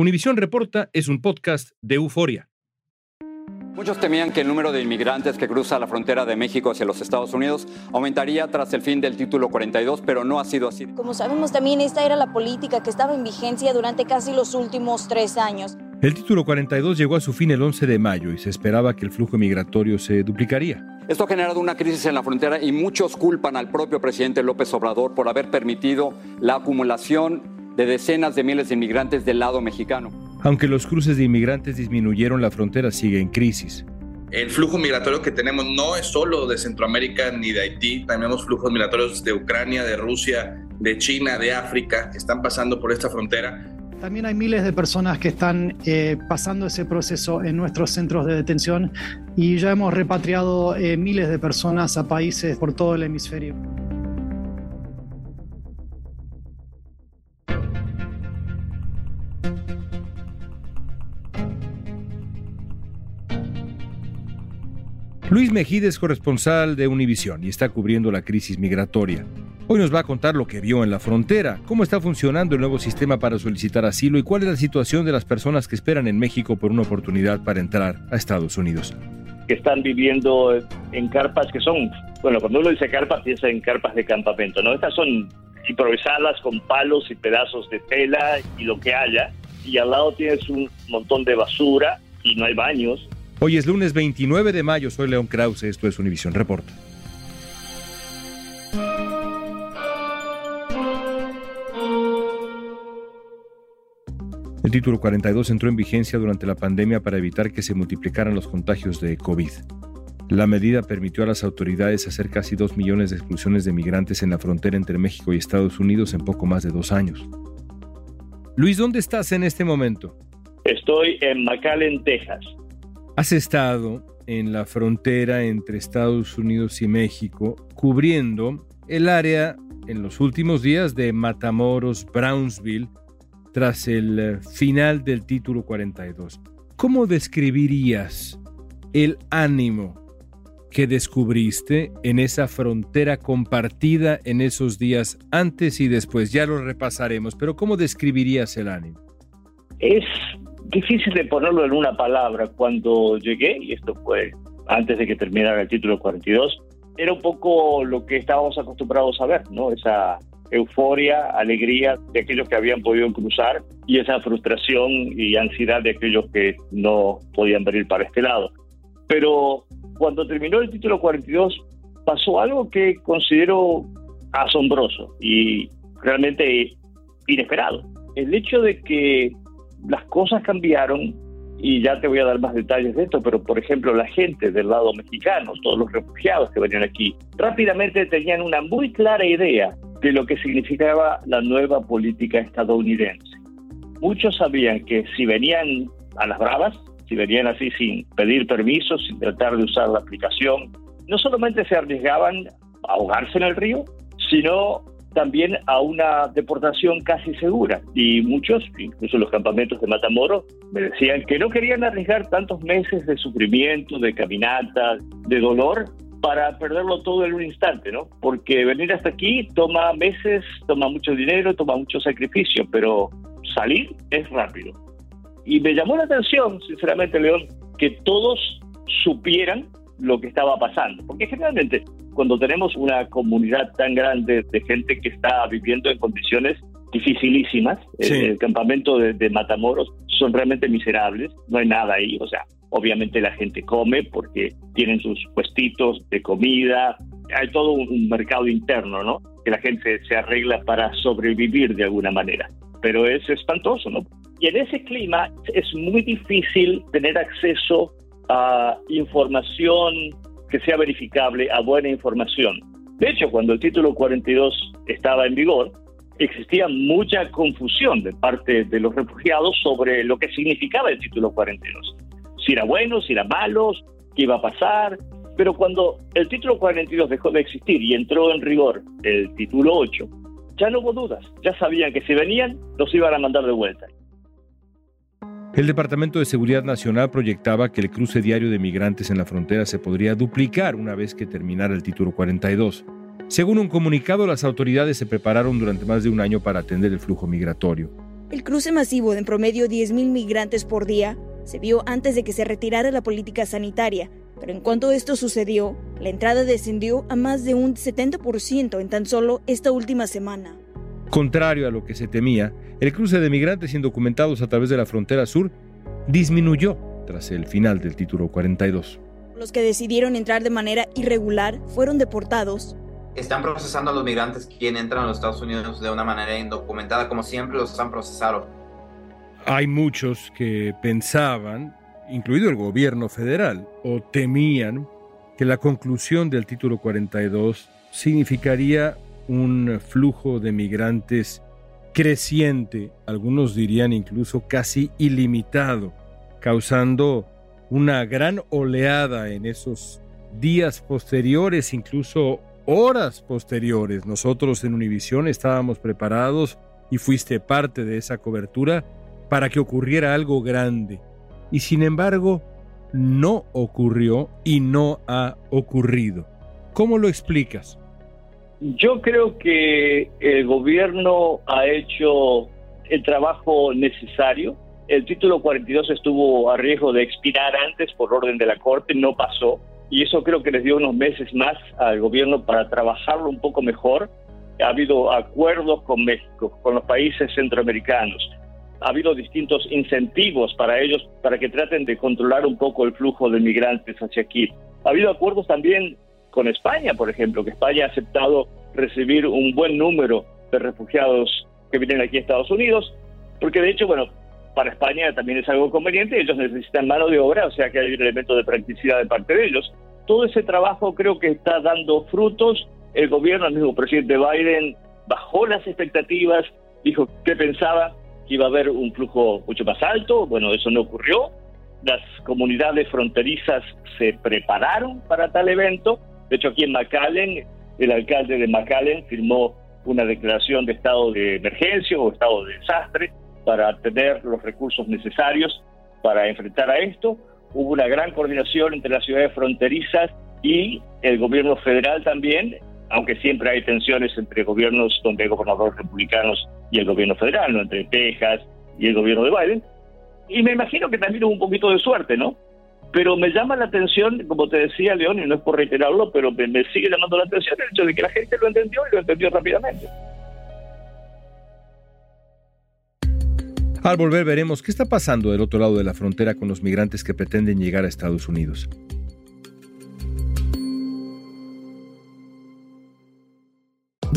Univisión Reporta es un podcast de Euforia. Muchos temían que el número de inmigrantes que cruza la frontera de México hacia los Estados Unidos aumentaría tras el fin del título 42, pero no ha sido así. Como sabemos también, esta era la política que estaba en vigencia durante casi los últimos tres años. El título 42 llegó a su fin el 11 de mayo y se esperaba que el flujo migratorio se duplicaría. Esto ha generado una crisis en la frontera y muchos culpan al propio presidente López Obrador por haber permitido la acumulación de decenas de miles de inmigrantes del lado mexicano. Aunque los cruces de inmigrantes disminuyeron, la frontera sigue en crisis. El flujo migratorio que tenemos no es solo de Centroamérica ni de Haití, tenemos flujos migratorios de Ucrania, de Rusia, de China, de África, que están pasando por esta frontera. También hay miles de personas que están eh, pasando ese proceso en nuestros centros de detención y ya hemos repatriado eh, miles de personas a países por todo el hemisferio. Luis Mejide es corresponsal de Univisión y está cubriendo la crisis migratoria. Hoy nos va a contar lo que vio en la frontera, cómo está funcionando el nuevo sistema para solicitar asilo y cuál es la situación de las personas que esperan en México por una oportunidad para entrar a Estados Unidos. Que están viviendo en carpas que son, bueno, cuando uno dice carpas piensa en carpas de campamento, ¿no? Estas son improvisadas con palos y pedazos de tela y lo que haya, y al lado tienes un montón de basura y no hay baños Hoy es lunes 29 de mayo, soy León Krause, esto es Univisión Reporta. El título 42 entró en vigencia durante la pandemia para evitar que se multiplicaran los contagios de COVID. La medida permitió a las autoridades hacer casi 2 millones de expulsiones de migrantes en la frontera entre México y Estados Unidos en poco más de dos años. Luis, ¿dónde estás en este momento? Estoy en McAllen, Texas. Has estado en la frontera entre Estados Unidos y México cubriendo el área en los últimos días de Matamoros, Brownsville, tras el eh, final del título 42. ¿Cómo describirías el ánimo que descubriste en esa frontera compartida en esos días antes y después? Ya lo repasaremos, pero ¿cómo describirías el ánimo? Es difícil de ponerlo en una palabra. Cuando llegué, y esto fue antes de que terminara el título 42, era un poco lo que estábamos acostumbrados a ver, ¿no? Esa euforia, alegría de aquellos que habían podido cruzar y esa frustración y ansiedad de aquellos que no podían venir para este lado. Pero cuando terminó el título 42 pasó algo que considero asombroso y realmente inesperado. El hecho de que las cosas cambiaron y ya te voy a dar más detalles de esto, pero por ejemplo la gente del lado mexicano, todos los refugiados que venían aquí, rápidamente tenían una muy clara idea de lo que significaba la nueva política estadounidense. Muchos sabían que si venían a las bravas, si venían así sin pedir permiso, sin tratar de usar la aplicación, no solamente se arriesgaban a ahogarse en el río, sino también a una deportación casi segura. Y muchos, incluso los campamentos de Matamoros, me decían que no querían arriesgar tantos meses de sufrimiento, de caminata, de dolor, para perderlo todo en un instante, ¿no? Porque venir hasta aquí toma meses, toma mucho dinero, toma mucho sacrificio, pero salir es rápido. Y me llamó la atención, sinceramente, León, que todos supieran lo que estaba pasando. Porque generalmente cuando tenemos una comunidad tan grande de gente que está viviendo en condiciones dificilísimas, el, campamento de, Matamoros son realmente miserables, no hay nada ahí, o sea, obviamente la gente come porque tienen sus puestitos de comida, hay todo un, mercado interno, ¿no? Que la gente se arregla para sobrevivir de alguna manera, pero es espantoso, ¿no? Y en ese clima es muy difícil tener acceso a información que sea verificable, a buena información. De hecho, cuando el título 42 estaba en vigor, existía mucha confusión de parte de los refugiados sobre lo que significaba el título 42. Si era bueno, si era malo, qué iba a pasar. Pero cuando el título 42 dejó de existir y entró en rigor el título 8, ya no hubo dudas. Ya sabían que si venían, los iban a mandar de vuelta. El Departamento de Seguridad Nacional proyectaba que el cruce diario de migrantes en la frontera se podría duplicar una vez que terminara el título 42. Según un comunicado, las autoridades se prepararon durante más de un año para atender el flujo migratorio. El cruce masivo de en promedio 10.000 migrantes por día se vio antes de que se retirara la política sanitaria, pero en cuanto esto sucedió, la entrada descendió a más de un 70% en tan solo esta última semana. Contrario a lo que se temía, el cruce de migrantes indocumentados a través de la frontera sur disminuyó tras el final del título 42. Los que decidieron entrar de manera irregular fueron deportados. Están procesando a los migrantes que entran a los Estados Unidos de una manera indocumentada, como siempre los han procesado. Hay muchos que pensaban, incluido el gobierno federal, o temían que la conclusión del título 42 significaría un flujo de migrantes creciente, algunos dirían incluso casi ilimitado, causando una gran oleada en esos días posteriores, incluso horas posteriores. Nosotros en Univisión estábamos preparados y fuiste parte de esa cobertura para que ocurriera algo grande. Y sin embargo, no ocurrió y no ha ocurrido. ¿Cómo lo explicas? Yo creo que el gobierno ha hecho el trabajo necesario. El título 42 estuvo a riesgo de expirar antes por orden de la Corte, no pasó. Y eso creo que les dio unos meses más al gobierno para trabajarlo un poco mejor. Ha habido acuerdos con México, con los países centroamericanos. Ha habido distintos incentivos para ellos para que traten de controlar un poco el flujo de migrantes hacia aquí. Ha habido acuerdos también con España, por ejemplo, que España ha aceptado recibir un buen número de refugiados que vienen aquí a Estados Unidos, porque de hecho, bueno, para España también es algo conveniente, ellos necesitan mano de obra, o sea que hay un elemento de practicidad de parte de ellos. Todo ese trabajo creo que está dando frutos. El gobierno, el mismo presidente Biden, bajó las expectativas, dijo que pensaba que iba a haber un flujo mucho más alto, bueno, eso no ocurrió. Las comunidades fronterizas se prepararon para tal evento de hecho, aquí en McAllen, el alcalde de McAllen firmó una declaración de estado de emergencia o estado de desastre para tener los recursos necesarios para enfrentar a esto. Hubo una gran coordinación entre las ciudades fronterizas y el gobierno federal también, aunque siempre hay tensiones entre gobiernos donde hay gobernadores republicanos y el gobierno federal, ¿no? entre Texas y el gobierno de Biden. Y me imagino que también hubo un poquito de suerte, ¿no? Pero me llama la atención, como te decía León, y no es por reiterarlo, pero me, sigue llamando la atención el hecho de que la gente lo entendió y lo entendió rápidamente. Al volver veremos qué está pasando del otro lado de la frontera con los migrantes que pretenden llegar a Estados Unidos.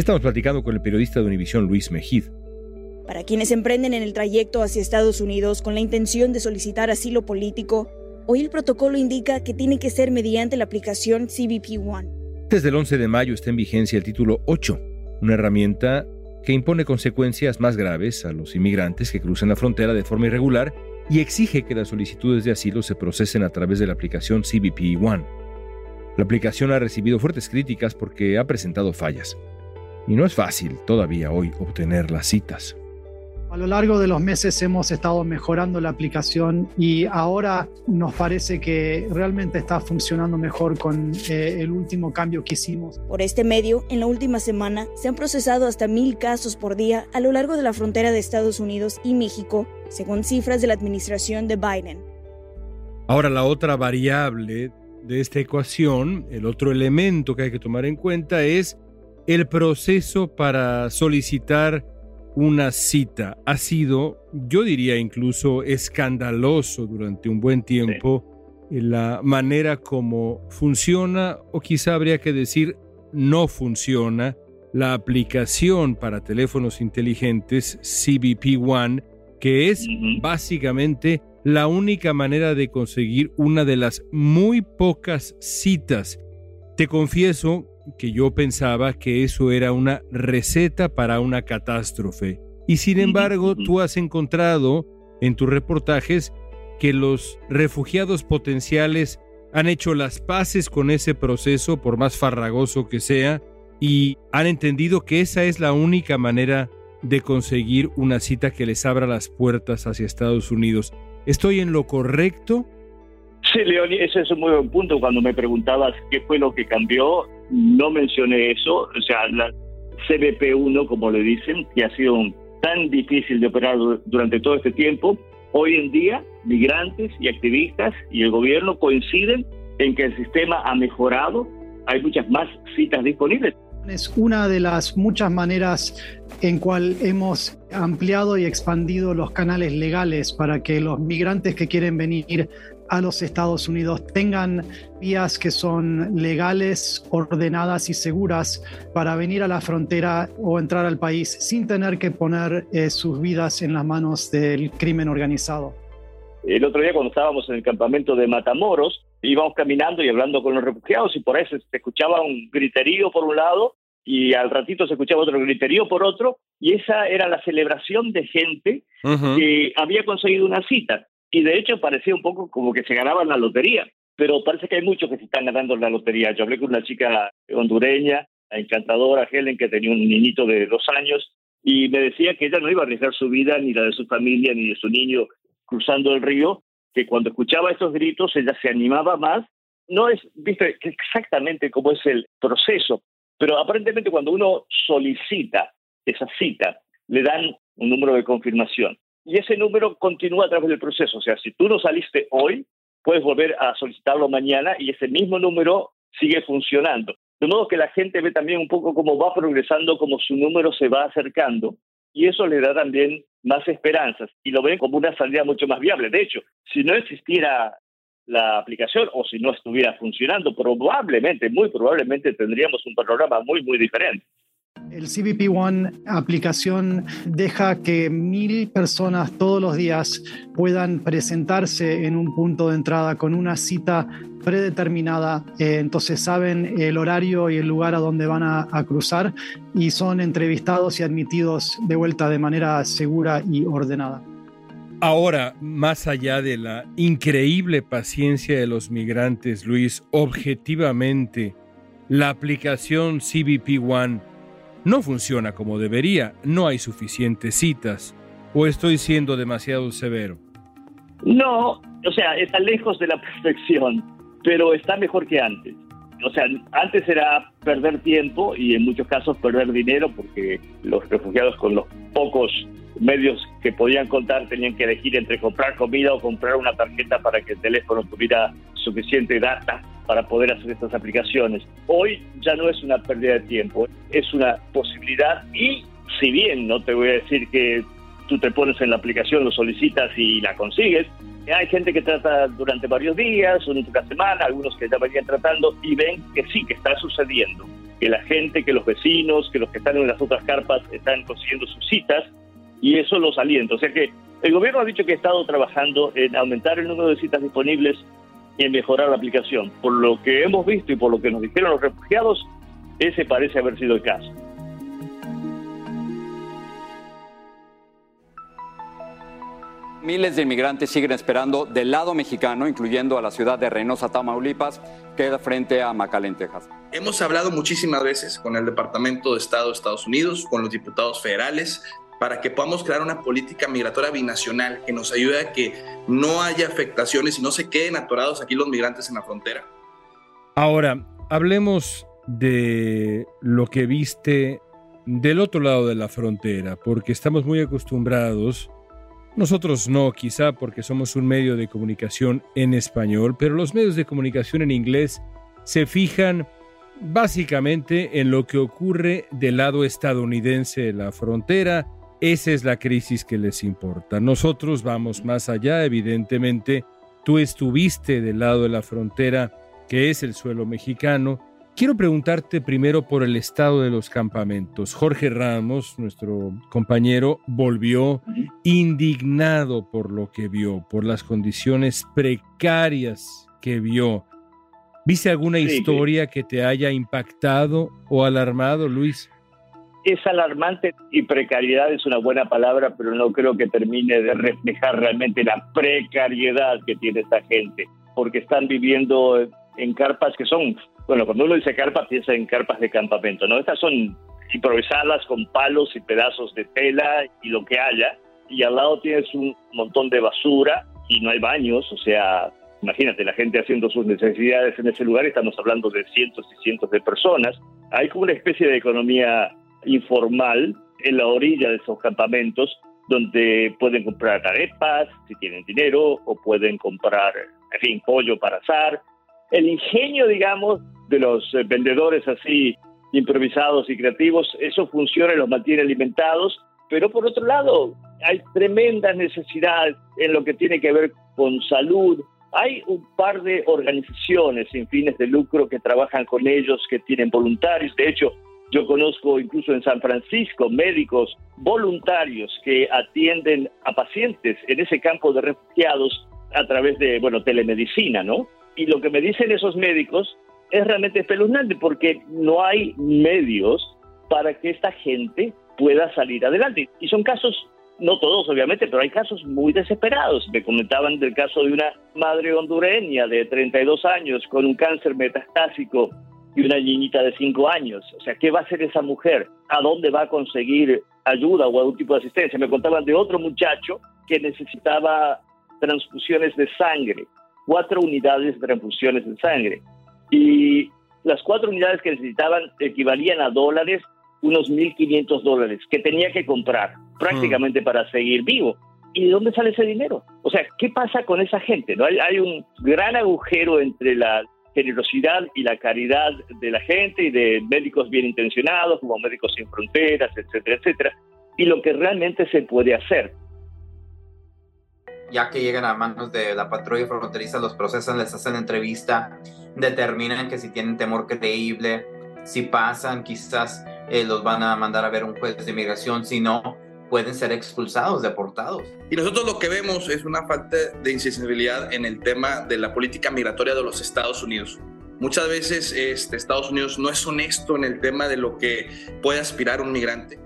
Estamos platicando con el periodista de Univisión Luis Mejid. Para quienes emprenden en el trayecto hacia Estados Unidos con la intención de solicitar asilo político, hoy el protocolo indica que tiene que ser mediante la aplicación CBP One. Desde el 11 de mayo está en vigencia el título 8, una herramienta que impone consecuencias más graves a los inmigrantes que cruzan la frontera de forma irregular y exige que las solicitudes de asilo se procesen a través de la aplicación CBP One. La aplicación ha recibido fuertes críticas porque ha presentado fallas. Y no es fácil todavía hoy obtener las citas. A lo largo de los meses hemos estado mejorando la aplicación y ahora nos parece que realmente está funcionando mejor con eh, el último cambio que hicimos. Por este medio, en la última semana se han procesado hasta mil casos por día a lo largo de la frontera de Estados Unidos y México, según cifras de la administración de Biden. Ahora la otra variable de esta ecuación, el otro elemento que hay que tomar en cuenta es el proceso para solicitar una cita. Ha sido, yo diría incluso, escandaloso durante un buen tiempo la manera como funciona, o quizá habría que decir no funciona, la aplicación para teléfonos inteligentes CBP One, que es básicamente la única manera de conseguir una de las muy pocas citas. Te confieso que yo pensaba que eso era una receta para una catástrofe. Y sin embargo, tú has encontrado en tus reportajes que los refugiados potenciales han hecho las paces con ese proceso, por más farragoso que sea, y han entendido que esa es la única manera de conseguir una cita que les abra las puertas hacia Estados Unidos. ¿Estoy en lo correcto? Sí, Leoni, ese es un muy buen punto. Cuando me preguntabas qué fue lo que cambió, no mencioné eso. O sea, la CBP1, como le dicen, que ha sido tan difícil de operar durante todo este tiempo, hoy en día migrantes y activistas y el gobierno coinciden en que el sistema ha mejorado, hay muchas más citas disponibles. Es una de las muchas maneras en cual hemos ampliado y expandido los canales legales para que los migrantes que quieren venir a los Estados Unidos tengan vías que son legales, ordenadas y seguras para venir a la frontera o entrar al país sin tener que poner eh, sus vidas en las manos del crimen organizado. El otro día cuando estábamos en el campamento de Matamoros, íbamos caminando y hablando con los refugiados y por eso se escuchaba un griterío por un lado y al ratito se escuchaba otro griterío por otro y esa era la celebración de gente que había conseguido una cita y de hecho parecía un poco como que se ganaban la lotería, pero parece que hay muchos que se están ganando la lotería. Yo hablé con una chica hondureña, encantadora, Helen, que tenía un niñito de dos años, y me decía que ella no iba a arriesgar su vida, ni la de su familia, ni de su niño cruzando el río, que cuando escuchaba estos gritos ella se animaba más. No es, viste, exactamente cómo es el proceso, pero aparentemente cuando uno solicita esa cita, le dan un número de confirmación y ese número continúa a través del proceso. O sea, si tú no saliste hoy, puedes volver a solicitarlo mañana y ese mismo número sigue funcionando. De modo que la gente ve también un poco cómo va progresando, cómo su número se va acercando y eso le da también más esperanzas y lo ven como una salida mucho más viable. De hecho, si no existiera la aplicación o si no estuviera funcionando, probablemente, muy probablemente tendríamos un panorama muy, muy diferente. El CBP One aplicación deja que mil personas todos los días puedan presentarse en un punto de entrada con una cita predeterminada, eh, entonces saben el horario y el lugar a donde van a, a, cruzar y son entrevistados y admitidos de vuelta de manera segura y ordenada. Ahora, más allá de la increíble paciencia de los migrantes, Luis, objetivamente, la aplicación CBP One no funciona como debería, no hay suficientes citas, o estoy siendo demasiado severo. No, o sea, está lejos de la perfección, pero está mejor que antes. O sea, antes era perder tiempo y en muchos casos perder dinero porque los refugiados con los pocos medios que podían contar tenían que elegir entre comprar comida o comprar una tarjeta para que el teléfono tuviera suficiente data para poder hacer estas aplicaciones. Hoy ya no es una pérdida de tiempo, es una posibilidad y si bien no te voy a decir que tú te pones en la aplicación, lo solicitas y la consigues, hay gente que trata durante varios días, una semana, algunos que ya venían tratando y ven que sí, que está sucediendo, que la gente, que los vecinos, que los que están en las otras carpas están consiguiendo sus citas y eso los alienta. O sea que el gobierno ha dicho que ha estado trabajando en aumentar el número de citas disponibles en mejorar la aplicación. Por lo que hemos visto y por lo que nos dijeron los refugiados, ese parece haber sido el caso. Miles de inmigrantes siguen esperando del lado mexicano, incluyendo a la ciudad de Reynosa, Tamaulipas, que queda frente a McAllen, Texas. Hemos hablado muchísimas veces con el Departamento de Estado de Estados Unidos, con los diputados federales, para que podamos crear una política migratoria binacional que nos ayude a que no haya afectaciones y no se queden atorados aquí los migrantes en la frontera. Ahora, hablemos de lo que viste del otro lado de la frontera, porque estamos muy acostumbrados nosotros no, quizá porque somos un medio de comunicación en español, pero los medios de comunicación en inglés se fijan básicamente en lo que ocurre del lado estadounidense de la frontera. Esa es la crisis que les importa. Nosotros vamos más allá, evidentemente. Tú estuviste del lado de la frontera, que es el suelo mexicano, Quiero preguntarte primero por el estado de los campamentos. Jorge Ramos, nuestro compañero, volvió indignado por lo que vio, por las condiciones precarias que vio. ¿Viste alguna historia que te haya impactado o alarmado, Luis? Es alarmante y precariedad es una buena palabra, pero no creo que termine de reflejar realmente la precariedad que tiene esta gente, porque están viviendo en carpas que son bueno, cuando uno dice carpa, piensa en carpas de campamento, ¿no? Estas son improvisadas con palos y pedazos de tela y lo que haya, y al lado tienes un montón de basura y no hay baños, o sea, imagínate la gente haciendo sus necesidades en ese lugar, estamos hablando de cientos y cientos de personas. Hay como una especie de economía informal en la orilla de esos campamentos donde pueden comprar arepas si tienen dinero o pueden comprar, en fin, pollo para asar. El ingenio, digamos, de los eh, vendedores así improvisados y creativos, eso funciona y los mantiene alimentados, pero por otro lado hay tremenda necesidad en lo que tiene que ver con salud. Hay un par de organizaciones sin fines de lucro que trabajan con ellos, que tienen voluntarios. De hecho, yo conozco incluso en San Francisco médicos voluntarios que atienden a pacientes en ese campo de refugiados a través de, bueno, telemedicina, ¿no? Y lo que me dicen esos médicos es realmente espeluznante porque no hay medios para que esta gente pueda salir adelante. Y son casos, no todos obviamente, pero hay casos muy desesperados. Me comentaban del caso de una madre hondureña de 32 años con un cáncer metastásico y una niñita de 5 años. O sea, ¿qué va a hacer esa mujer? ¿A dónde va a conseguir ayuda o algún tipo de asistencia? Me contaban de otro muchacho que necesitaba transfusiones de sangre, cuatro unidades de transfusiones de sangre y las cuatro unidades que necesitaban equivalían a dólares, unos 1.500 dólares, que tenía que comprar prácticamente para seguir vivo. ¿Y de dónde sale ese dinero? O sea, ¿qué pasa con esa gente? ¿No? Hay, hay un gran agujero entre la generosidad y la caridad de la gente y de médicos bien intencionados, como Médicos Sin Fronteras, etcétera, etcétera, y lo que realmente se puede hacer. Ya que llegan a manos de la patrulla fronteriza, los procesan, les hacen entrevista, determinan que si tienen temor creíble, si pasan, quizás eh, los van a mandar a ver un juez de inmigración, si no, pueden ser expulsados, deportados. Y nosotros lo que vemos es una falta de insensibilidad en el tema de la política migratoria de los Estados Unidos. Muchas veces este, Estados Unidos no es honesto en el tema de lo que puede aspirar un migrante.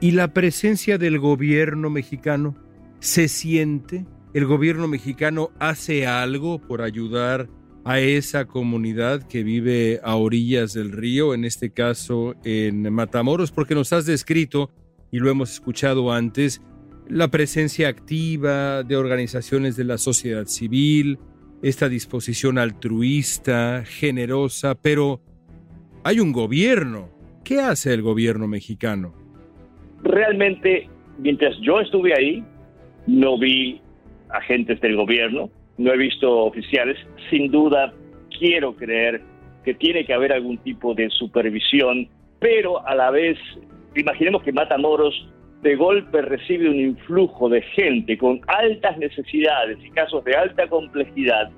¿Y la presencia del gobierno mexicano se siente ¿El gobierno mexicano hace algo por ayudar a esa comunidad que vive a orillas del río, en este caso en Matamoros? Porque nos has descrito, y lo hemos escuchado antes, la presencia activa de organizaciones de la sociedad civil, esta disposición altruista, generosa, pero hay un gobierno. ¿Qué hace el gobierno mexicano? Realmente mientras yo estuve ahí, no vi agentes del gobierno, no he visto oficiales. Sin duda, quiero creer que tiene que haber algún tipo de supervisión, pero a la vez, imaginemos que Matamoros de golpe recibe un influjo de gente con altas necesidades y casos de alta complejidad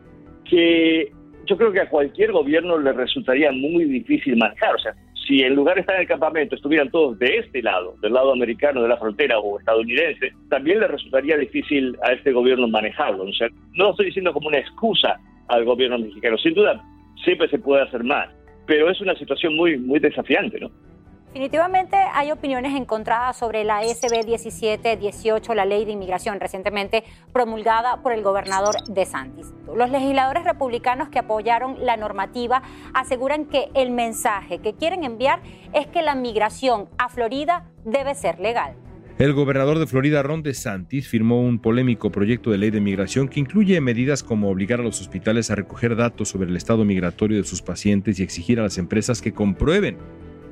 que yo creo que a cualquier gobierno le resultaría muy difícil manejar. O sea, si en lugar de estar en el campamento estuvieran todos de este lado, del lado americano de la frontera o estadounidense, también le resultaría difícil a este gobierno manejarlo. O sea, no lo estoy diciendo como una excusa al gobierno mexicano. Sin duda, siempre se puede hacer más, pero es una situación muy, muy desafiante, ¿no? Definitivamente hay opiniones encontradas sobre la SB 1718, la ley de inmigración recientemente promulgada por el gobernador de Santis. Los legisladores republicanos que apoyaron la normativa aseguran que el mensaje que quieren enviar es que la migración a Florida debe ser legal. El gobernador de Florida, Ron DeSantis, firmó un polémico proyecto de ley de migración que incluye medidas como obligar a los hospitales a recoger datos sobre el estado migratorio de sus pacientes y exigir a las empresas que comprueben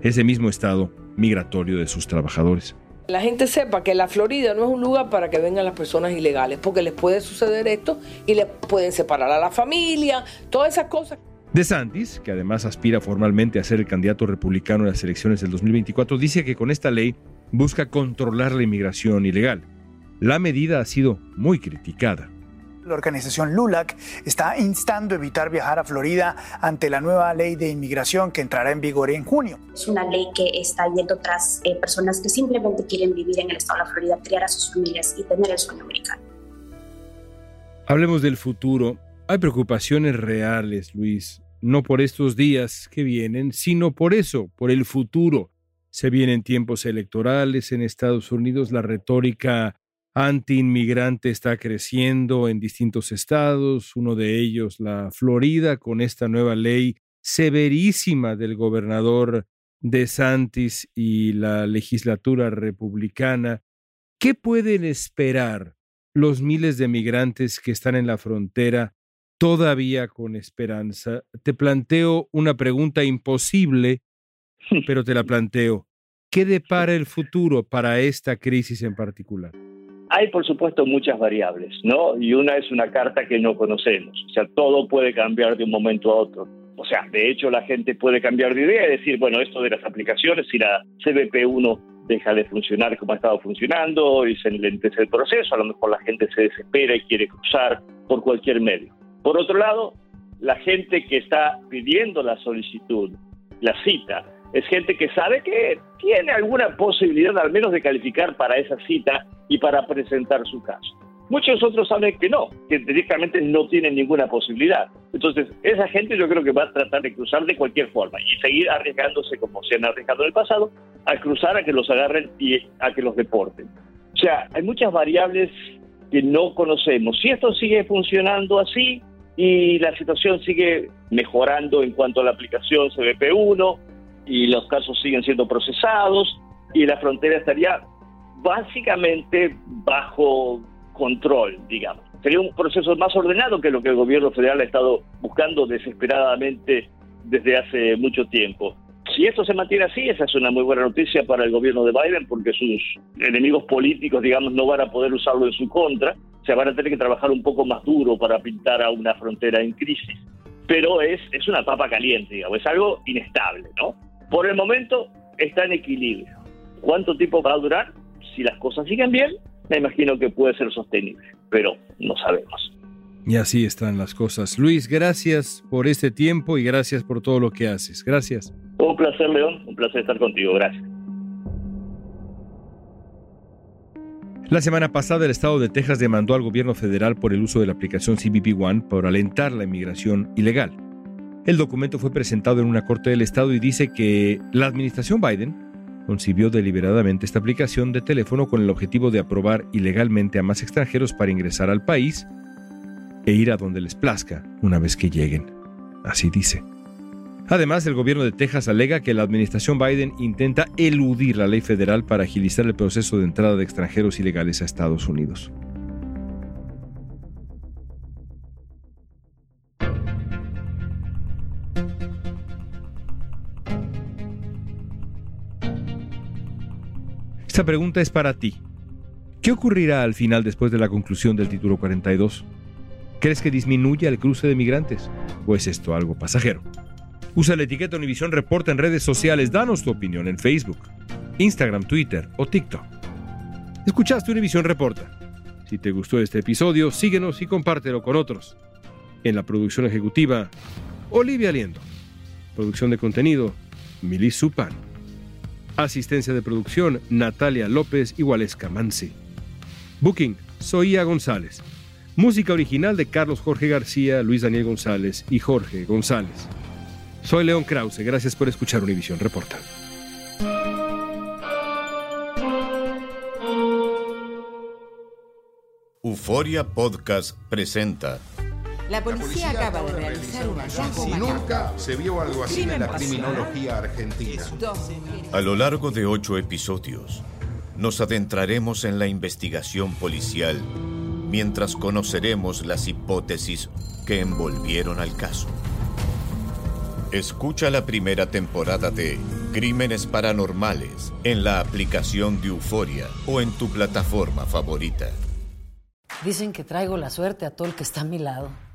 ese mismo estado migratorio de sus trabajadores. La gente sepa que la Florida no es un lugar para que vengan las personas ilegales, porque les puede suceder esto y les pueden separar a la familia, todas esas cosas. De Santis, que además aspira formalmente a ser el candidato republicano en las elecciones del 2024, dice que con esta ley busca controlar la inmigración ilegal. La medida ha sido muy criticada. La organización LULAC está instando a evitar viajar a Florida ante la nueva ley de inmigración que entrará en vigor en junio. Es una ley que está yendo tras eh, personas que simplemente quieren vivir en el estado de la Florida, criar a sus familias y tener el sueño americano. Hablemos del futuro. Hay preocupaciones reales, Luis, no por estos días que vienen, sino por eso, por el futuro. Se vienen tiempos electorales en Estados Unidos, la retórica anti-inmigrante está creciendo en distintos estados, uno de ellos la Florida, con esta nueva ley severísima del gobernador de Santis y la legislatura republicana. ¿Qué pueden esperar los miles de migrantes que están en la frontera todavía con esperanza? Te planteo una pregunta imposible, pero te la planteo. ¿Qué depara el futuro para esta crisis en particular? Hay, por supuesto, muchas variables, ¿no? Y una es una carta que no conocemos. O sea, todo puede cambiar de un momento a otro. O sea, de hecho, la gente puede cambiar de idea y decir, bueno, esto de las aplicaciones, si la CBP1 deja de funcionar como ha estado funcionando y se lentece el proceso, a lo mejor la gente se desespera y quiere cruzar por cualquier medio. Por otro lado, la gente que está pidiendo la solicitud, la cita, es gente que sabe que tiene alguna posibilidad al menos de calificar para esa cita y para presentar su caso. Muchos otros saben que no, que directamente no tienen ninguna posibilidad. Entonces, esa gente yo creo que va a tratar de cruzar de cualquier forma y seguir arriesgándose como se han arriesgado en el pasado, a cruzar, a que los agarren y a que los deporten. O sea, hay muchas variables que no conocemos. Si esto sigue funcionando así y la situación sigue mejorando en cuanto a la aplicación CBP1, y los casos siguen siendo procesados y la frontera estaría básicamente bajo control, digamos. Sería un proceso más ordenado que lo que el gobierno federal ha estado buscando desesperadamente desde hace mucho tiempo. Si esto se mantiene así, esa es una muy buena noticia para el gobierno de Biden porque sus enemigos políticos, digamos, no van a poder usarlo en su contra. Se van a tener que trabajar un poco más duro para pintar a una frontera en crisis. Pero es, es una papa caliente, digamos, es algo inestable, ¿no? Por el momento está en equilibrio. ¿Cuánto tiempo va a durar? Si las cosas siguen bien, me imagino que puede ser sostenible, pero no sabemos. Y así están las cosas. Luis, gracias por este tiempo y gracias por todo lo que haces. Gracias. Un placer, León. Un placer estar contigo. Gracias. La semana pasada el estado de Texas demandó al gobierno federal por el uso de la aplicación CBP One para alentar la inmigración ilegal. El documento fue presentado en una corte del estado y dice que la administración Biden concibió deliberadamente esta aplicación de teléfono con el objetivo de aprobar ilegalmente a más extranjeros para ingresar al país e ir a donde les plazca una vez que lleguen. Así dice. Además, el gobierno de Texas alega que la administración Biden intenta eludir la ley federal para agilizar el proceso de entrada de extranjeros ilegales a Estados Unidos. Esta pregunta es para ti. ¿Qué ocurrirá al final después de la conclusión del título 42? ¿Crees que disminuya el cruce de migrantes? ¿O es esto algo pasajero? Usa la etiqueta Univisión Reporta en redes sociales. Danos tu opinión en Facebook, Instagram, Twitter o TikTok. Escuchaste Univisión Reporta. Si te gustó este episodio, síguenos y compártelo con otros. En la producción ejecutiva, Olivia Liendo. Producción de contenido, Milis Supan. Asistencia de producción, Natalia López y Waleska Mansi. Booking, Soía González. Música original de Carlos Jorge García, Luis Daniel González y Jorge González. Soy León Krause, gracias por escuchar Univisión Reporta. Euforia Podcast presenta. La policía, acaba de realizar un hallazgo Si nunca se vio algo así en la criminología argentina. A lo largo de ocho episodios, nos adentraremos en la investigación policial mientras conoceremos las hipótesis que envolvieron al caso. Escucha la primera temporada de Crímenes Paranormales en la aplicación de Euforia o en tu plataforma favorita. Dicen que traigo la suerte a todo el que está a mi lado.